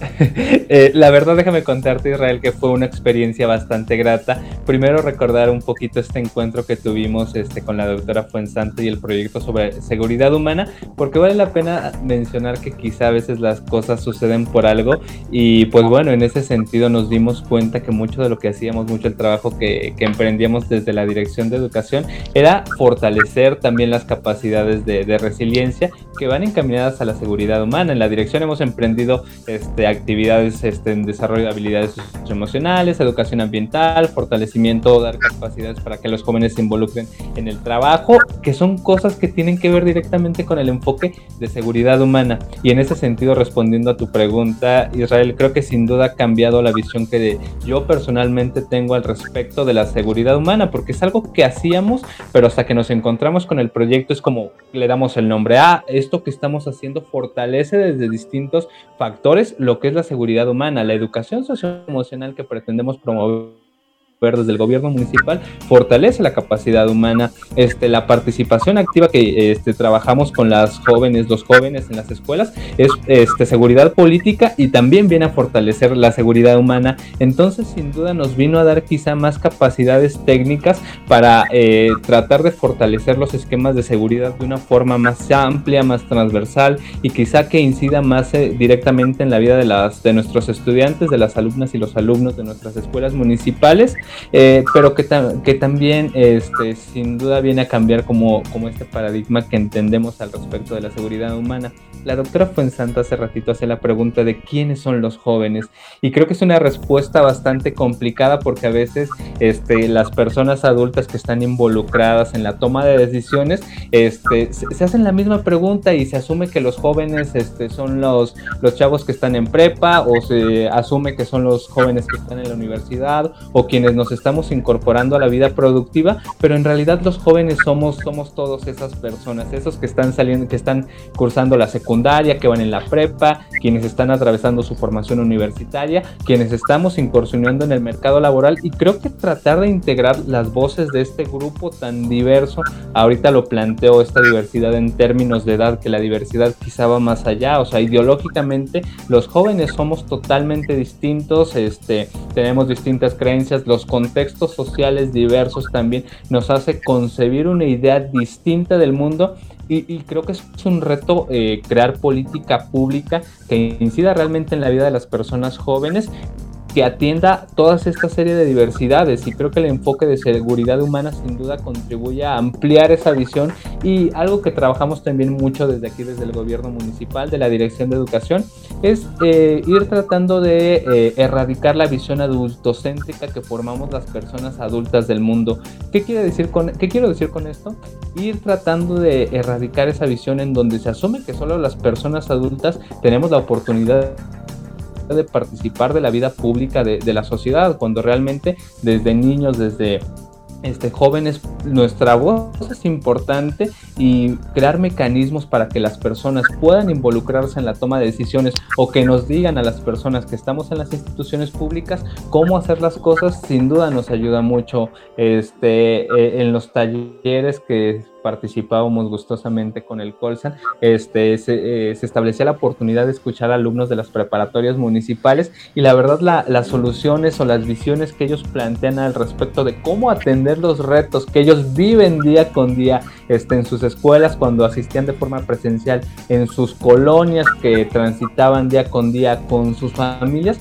Eh, la verdad, déjame contarte, Israel, que fue una experiencia bastante grata. Primero, recordar un poquito este encuentro que tuvimos este, con la doctora Fuensante y el proyecto sobre seguridad humana, porque vale la pena mencionar que quizá a veces las cosas suceden por algo. Y pues bueno, en ese sentido nos dimos cuenta que mucho de lo que hacíamos, mucho el trabajo que, que emprendíamos desde la Dirección de Educación, era fortalecer también las capacidades de, de resiliencia que van encaminadas a la seguridad humana. En la dirección hemos emprendido este, actividades en desarrollo de habilidades emocionales, educación ambiental, fortalecimiento, dar capacidades para que los jóvenes se involucren en el trabajo, que son cosas que tienen que ver directamente con el enfoque de seguridad humana. Y en ese sentido, respondiendo a tu pregunta, Israel, creo que sin duda ha cambiado la visión que yo personalmente tengo al respecto de la seguridad humana, porque es algo que hacíamos, pero hasta que nos encontramos con el proyecto es como le damos el nombre a ah, esto que estamos haciendo fortalece desde distintos factores lo que es la seguridad humana, la educación socioemocional que pretendemos promover desde el gobierno municipal fortalece la capacidad humana, este, la participación activa que este, trabajamos con las jóvenes, los jóvenes en las escuelas, es este, seguridad política y también viene a fortalecer la seguridad humana. Entonces, sin duda, nos vino a dar quizá más capacidades técnicas para eh, tratar de fortalecer los esquemas de seguridad de una forma más amplia, más transversal y quizá que incida más eh, directamente en la vida de, las, de nuestros estudiantes, de las alumnas y los alumnos de nuestras escuelas municipales eh, pero que, que también este, sin duda viene a cambiar como, como este paradigma que entendemos al respecto de la seguridad humana. La doctora Fuensanta hace ratito hace la pregunta de quiénes son los jóvenes y creo que es una respuesta bastante complicada porque a veces este, las personas adultas que están involucradas en la toma de decisiones este, se, hacen la misma pregunta y se asume que los jóvenes este, son los, los chavos que están en prepa o se asume que son los jóvenes que están en la universidad o quienes nos estamos incorporando a la vida productiva, pero en realidad los jóvenes somos, somos todos esas personas, esos que están saliendo, que están cursando la secundaria que van en la prepa, quienes están atravesando su formación universitaria, quienes estamos incursionando en el mercado laboral y creo que tratar de integrar las voces de este grupo tan diverso, ahorita lo planteo esta diversidad en términos de edad, que la diversidad quizá va más allá, o sea, ideológicamente los jóvenes somos totalmente distintos, este, tenemos distintas creencias, los contextos sociales diversos también nos hace concebir una idea distinta del mundo y, creo que es un reto eh, crear política pública que incida realmente en la vida de las personas jóvenes que atienda toda esta serie de diversidades y creo que el enfoque de seguridad humana sin duda contribuye a ampliar esa visión y algo que trabajamos también mucho desde aquí, desde el gobierno municipal, de la Dirección de Educación, es eh, ir tratando de eh, erradicar la visión adultocéntrica que formamos las personas adultas del mundo. ¿Qué, quiere decir con, ¿Qué quiero decir con esto? Ir tratando de erradicar esa visión en donde se asume que solo las personas adultas tenemos la oportunidad de participar de la vida pública de, la sociedad, cuando realmente desde niños, desde este, jóvenes, nuestra voz es importante y crear mecanismos para que las personas puedan involucrarse en la toma de decisiones o que nos digan a las personas que estamos en las instituciones públicas cómo hacer las cosas, sin duda nos ayuda mucho este, eh, en los talleres que participábamos gustosamente con el Colsan, este, se, se, establecía la oportunidad de escuchar alumnos de las preparatorias municipales y la verdad la, las soluciones o las visiones que ellos plantean al respecto de cómo atender los retos que ellos viven día con día este, en sus escuelas cuando asistían de forma presencial, en sus colonias que transitaban día con día con sus familias,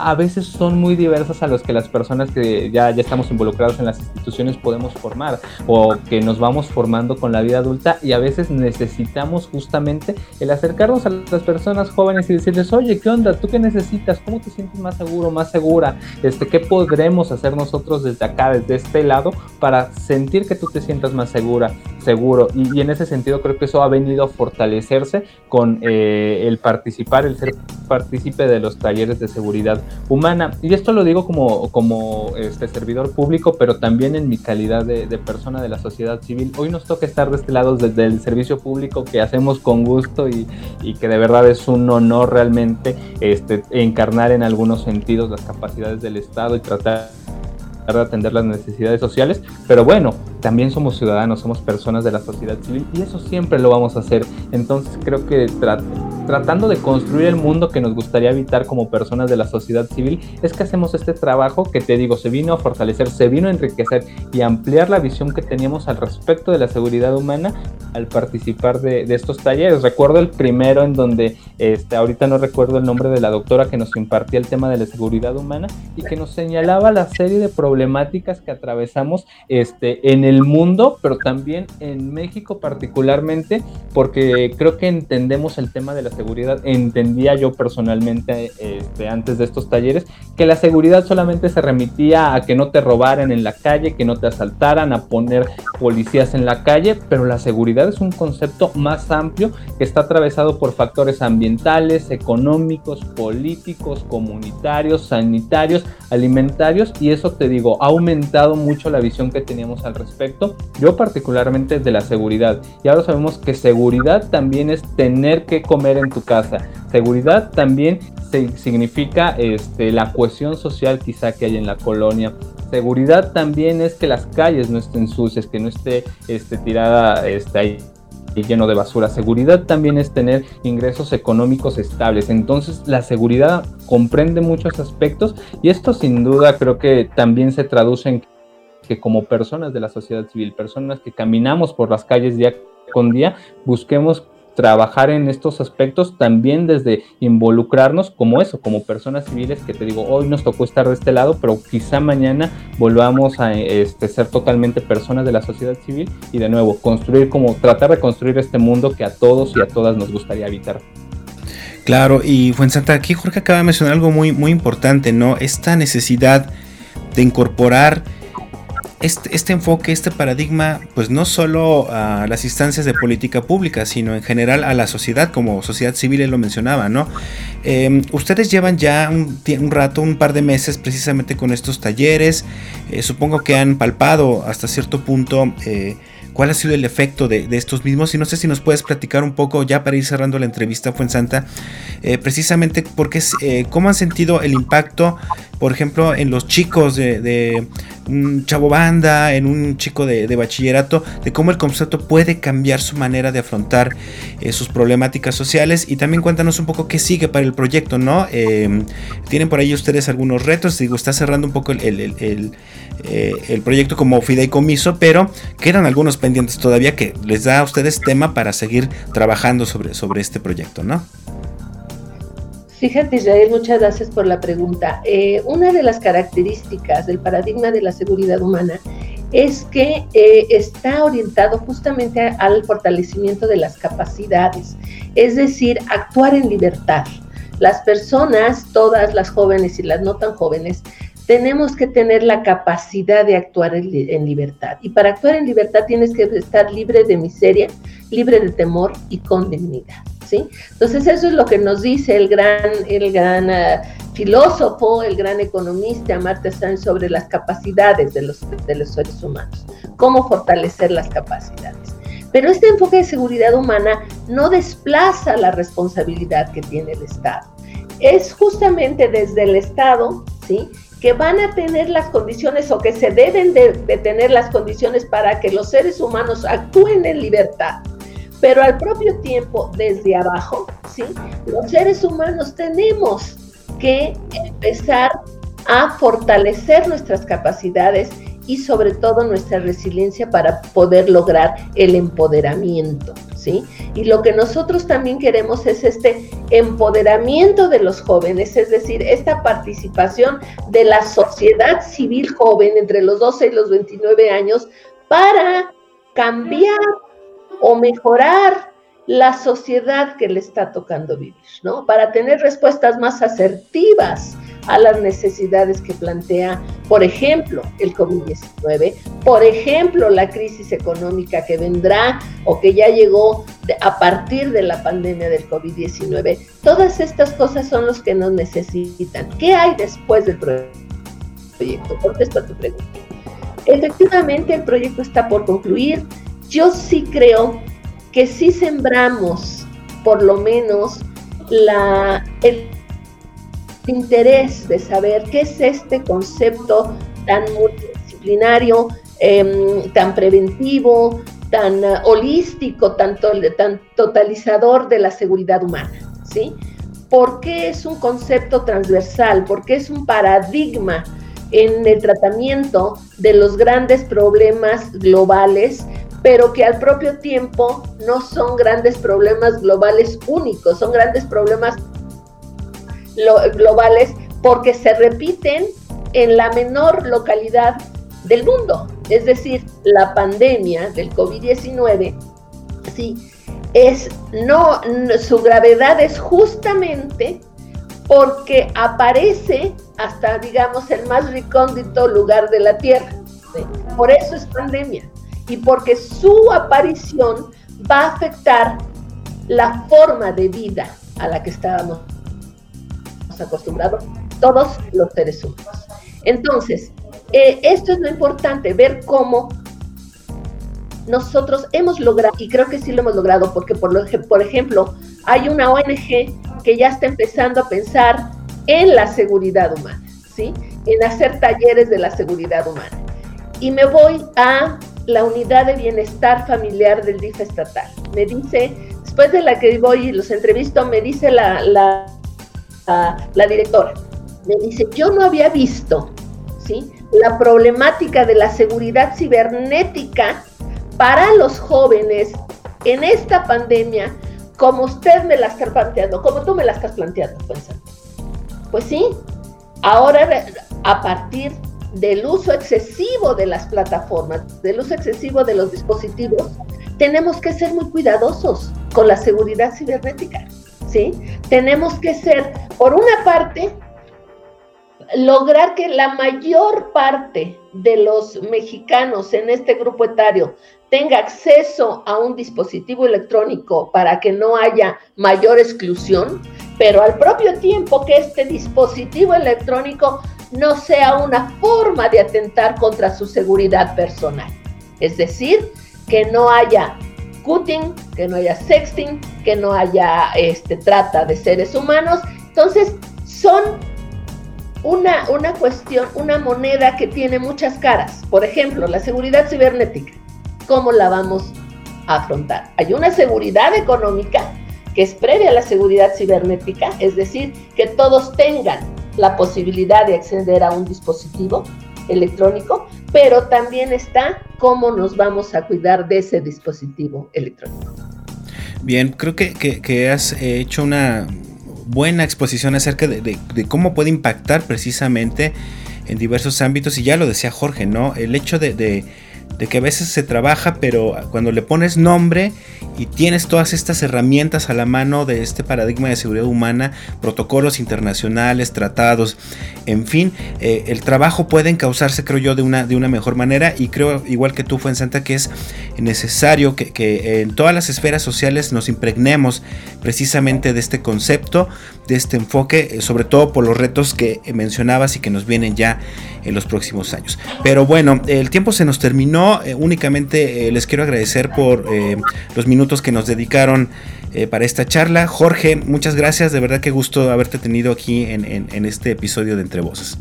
a veces son muy diversas a los que las personas que ya, ya estamos involucrados en las instituciones podemos formar o que nos vamos formando con la vida adulta y a veces necesitamos justamente el acercarnos a las personas jóvenes y decirles, oye, ¿qué onda? ¿Tú qué necesitas? ¿Cómo te sientes más seguro, más segura? Este, ¿Qué podremos hacer nosotros desde acá, desde este lado, para sentir que tú te sientas más segura, seguro? Y, en ese sentido creo que eso ha venido a fortalecerse con eh, el participar, el ser partícipe de los talleres de seguridad humana. Y esto lo digo como, como este servidor público, pero también en mi calidad de, persona de la sociedad civil. Hoy nos toca estar de este lado desde el servicio público que hacemos con gusto y, y que de verdad es un honor realmente este, encarnar en algunos sentidos las capacidades del Estado y tratar de atender las necesidades sociales, pero bueno, también somos ciudadanos, somos personas de la sociedad civil y eso siempre lo vamos a hacer. Entonces creo que tratando de construir el mundo que nos gustaría habitar como personas de la sociedad civil, es que hacemos este trabajo que te digo, se vino a fortalecer, se vino a enriquecer y ampliar la visión que teníamos al respecto de la seguridad humana al participar de, estos talleres. Recuerdo el primero en donde, este, ahorita no recuerdo el nombre de la doctora que nos impartía el tema de la seguridad humana y que nos señalaba la serie de problemáticas que atravesamos este, en el mundo, pero también en México particularmente, porque creo que entendemos el tema de la seguridad. Entendía yo personalmente este, antes de estos talleres que la seguridad solamente se remitía a que no te robaran en la calle, que no te asaltaran, a poner policías en la calle, pero la seguridad es un concepto más amplio que está atravesado por factores ambientales, económicos, políticos, comunitarios, sanitarios, alimentarios, y eso te digo, ha aumentado mucho la visión que teníamos al respecto yo particularmente de la seguridad. Y ahora sabemos que seguridad también es tener que comer en tu casa. Seguridad también significa este, la cohesión social quizá que hay en la colonia. Seguridad también es que las calles no estén sucias, que no esté este, tirada este, ahí lleno de basura. Seguridad también es tener ingresos económicos estables. Entonces la seguridad comprende muchos aspectos y esto sin duda creo que también se traduce en que como personas de la sociedad civil, personas que caminamos por las calles día con día, busquemos trabajar en estos aspectos también desde involucrarnos como eso, como personas civiles que te digo, hoy nos tocó estar de este lado, pero quizá mañana volvamos a este, ser totalmente personas de la sociedad civil y de nuevo construir como tratar de construir este mundo que a todos y a todas nos gustaría habitar. Claro, y Fuensanta, aquí Jorge acaba de mencionar algo muy, muy importante, ¿no? Esta necesidad de incorporar este, este, enfoque, este paradigma, pues no solo a las instancias de política pública, sino en general a la sociedad, como sociedad civil, lo mencionaba, ¿no? Em, ustedes llevan ya un, rato, un par de meses precisamente con estos talleres, eh, supongo que han palpado hasta cierto punto eh, cuál ha sido el efecto de, estos mismos y no sé si nos puedes platicar un poco ya para ir cerrando la entrevista Fuensanta, eh, precisamente porque cómo han sentido el impacto, por ejemplo, en los chicos de, un chavo banda, en un chico de, bachillerato, de cómo el concepto puede cambiar su manera de afrontar eh, sus problemáticas sociales y también cuéntanos un poco qué sigue para el proyecto, ¿no? Em, tienen por ahí ustedes algunos retos, digo, está cerrando un poco el, el proyecto como fideicomiso, pero quedan algunos pendientes todavía que les da a ustedes tema para seguir trabajando sobre, sobre este proyecto, ¿no? Fíjate, Israel, muchas gracias por la pregunta. Eh, una de las características del paradigma de la seguridad humana es que eh, está orientado justamente al fortalecimiento de las capacidades, es decir, actuar en libertad. Las personas, todas las jóvenes y las no tan jóvenes, tenemos que tener la capacidad de actuar en, libertad. Y para actuar en libertad tienes que estar libre de miseria, libre de temor y con dignidad. Entonces eso es lo que nos dice el gran, el gran eh, filósofo, el gran economista Marta Sánchez sobre las capacidades de los, de los seres humanos, cómo fortalecer las capacidades. Pero este enfoque de seguridad humana no desplaza la responsabilidad que tiene el Estado. Es justamente desde el Estado, ¿sí? que van a tener las condiciones o que se deben de, tener las condiciones para que los seres humanos actúen en libertad, pero al propio tiempo desde abajo, ¿sí? Los seres humanos tenemos que empezar a fortalecer nuestras capacidades y sobre todo nuestra resiliencia para poder lograr el empoderamiento. ¿sí? Y lo que nosotros también queremos es este empoderamiento de los jóvenes, es decir, esta participación de la sociedad civil joven entre los 12 y los 29 años para cambiar o mejorar la sociedad que le está tocando vivir, ¿no? Para tener respuestas más asertivas a las necesidades que plantea, por ejemplo, el COVID-19, por ejemplo, la crisis económica que vendrá o que ya llegó a partir de la pandemia del COVID-19. Todas estas cosas son los que nos necesitan. ¿Qué hay después del proyecto? Contesto a tu pregunta. Efectivamente, el proyecto está por concluir. Yo sí creo que si sembramos por lo menos el interés de saber qué es este concepto tan multidisciplinario, em, tan preventivo, tan uh, holístico, tan, tan totalizador de la seguridad humana, ¿sí? ¿Por qué es un concepto transversal? ¿Por qué es un paradigma en el tratamiento de los grandes problemas globales, pero que al propio tiempo no son grandes problemas globales únicos, son grandes problemas globales porque se repiten en la menor localidad del mundo. Es decir, la pandemia del COVID-19, sí, es no, su gravedad es justamente porque aparece hasta, digamos, el más recóndito lugar de la Tierra. Por eso es pandemia. Y porque su aparición va a afectar la forma de vida a la que estábamos acostumbrados todos los seres humanos. Entonces, eh, esto es lo importante, ver cómo nosotros hemos logrado, y creo que sí lo hemos logrado, porque por, lo, por ejemplo, hay una ONG que ya está empezando a pensar en la seguridad humana, ¿sí? En hacer talleres de la seguridad humana. Y me voy a la unidad de bienestar familiar del DIF estatal. Me dice, después de la que voy y los entrevisto, me dice la, la la, directora. Me dice, yo no había visto ¿sí? la problemática de la seguridad cibernética para los jóvenes en esta pandemia como usted me la está planteando, como tú me la estás planteando, pensando. Pues sí, ahora a partir del uso excesivo de las plataformas, del uso excesivo de los dispositivos, tenemos que ser muy cuidadosos con la seguridad cibernética. ¿sí? Tenemos que ser, por una parte, lograr que la mayor parte de los mexicanos en este grupo etario tenga acceso a un dispositivo electrónico para que no haya mayor exclusión, pero al propio tiempo que este dispositivo electrónico no sea una forma de atentar contra su seguridad personal. Es decir, que no haya cutting, que no haya sexting, que no haya este, trata de seres humanos. Entonces, son una, una cuestión, una moneda que tiene muchas caras. Por ejemplo, la seguridad cibernética. ¿Cómo la vamos a afrontar? Hay una seguridad económica que es previa a la seguridad cibernética, es decir, que todos tengan la posibilidad de acceder a un dispositivo electrónico, pero también está cómo nos vamos a cuidar de ese dispositivo electrónico. Bien, creo que, has hecho una buena exposición acerca de, cómo puede impactar precisamente en diversos ámbitos y ya lo decía Jorge, ¿no? El hecho de de que a veces se trabaja, pero cuando le pones nombre y tienes todas estas herramientas a la mano de este paradigma de seguridad humana, protocolos internacionales, tratados, en fin, eh, el trabajo puede encauzarse, creo yo, de una, de una mejor manera y creo, igual que tú, Santa, que es necesario que, que en todas las esferas sociales nos impregnemos precisamente de este concepto, de este enfoque, eh, sobre todo por los retos que mencionabas y que nos vienen ya en los próximos años. Pero bueno, el tiempo se nos terminó eh, únicamente eh, les quiero agradecer por eh, los minutos que nos dedicaron para esta charla. Jorge, muchas gracias, de verdad que gusto haberte tenido aquí en, este episodio de Entre Voces.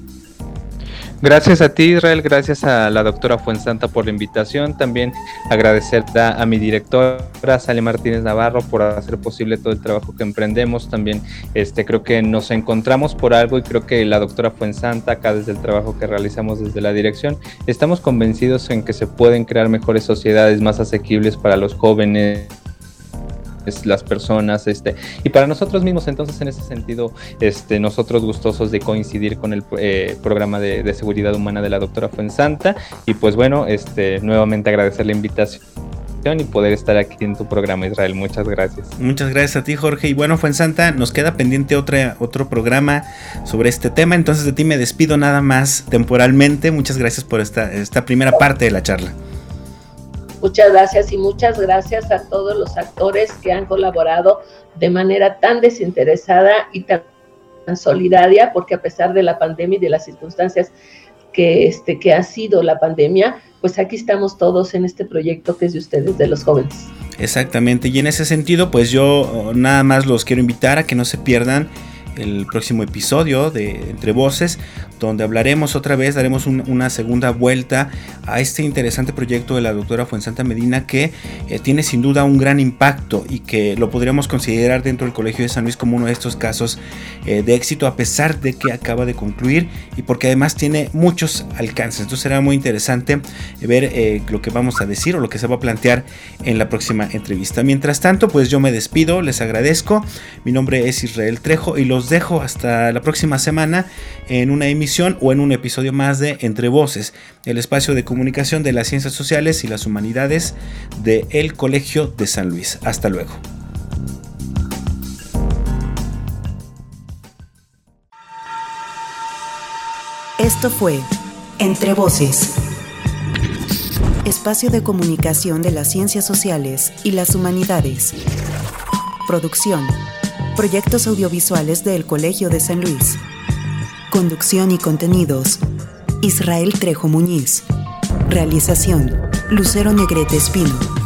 Gracias a ti, Israel, gracias a la doctora Fuensanta por la invitación. También agradecer a, mi directora, Sale Martínez Navarro, por hacer posible todo el trabajo que emprendemos. También este, creo que nos encontramos por algo y creo que la doctora Fuensanta, acá desde el trabajo que realizamos desde la dirección, estamos convencidos en que se pueden crear mejores sociedades más asequibles para los jóvenes las personas, este, y para nosotros mismos, entonces en ese sentido, este, nosotros gustosos de coincidir con el eh, programa de, seguridad humana de la doctora Fuensanta, y pues bueno, este, nuevamente agradecer la invitación y poder estar aquí en tu programa, Israel. Muchas gracias. Muchas gracias a ti, Jorge. Y bueno, Fuensanta, nos queda pendiente otra, otro programa sobre este tema. Entonces de ti me despido nada más temporalmente. Muchas gracias por esta, esta primera parte de la charla. Muchas gracias y muchas gracias a todos los actores que han colaborado de manera tan desinteresada y tan solidaria, porque a pesar de la pandemia y de las circunstancias que, este, que ha sido la pandemia, pues aquí estamos todos en este proyecto que es de ustedes, de los jóvenes. Exactamente, y en ese sentido, pues yo nada más los quiero invitar a que no se pierdan el próximo episodio de Entre Voces, donde hablaremos otra vez, daremos una segunda vuelta a este interesante proyecto de la doctora Fuensanta Medina que eh, tiene sin duda un gran impacto y que lo podríamos considerar dentro del Colegio de San Luis como uno de estos casos eh, de éxito a pesar de que acaba de concluir y porque además tiene muchos alcances. Entonces será muy interesante ver eh, lo que vamos a decir o lo que se va a plantear en la próxima entrevista. Mientras tanto, pues yo me despido, les agradezco. Mi nombre es Israel Trejo y los dejo hasta la próxima semana en una o en un episodio más de Entre Voces, el espacio de comunicación de las ciencias sociales y las humanidades de El Colegio de San Luis. Hasta luego. Esto fue Entre Voces, espacio de comunicación de las ciencias sociales y las humanidades. Producción Proyectos audiovisuales del Colegio de San Luis. Conducción y contenidos. Israel Trejo Muñiz. Realización. Lucero Negrete Espino.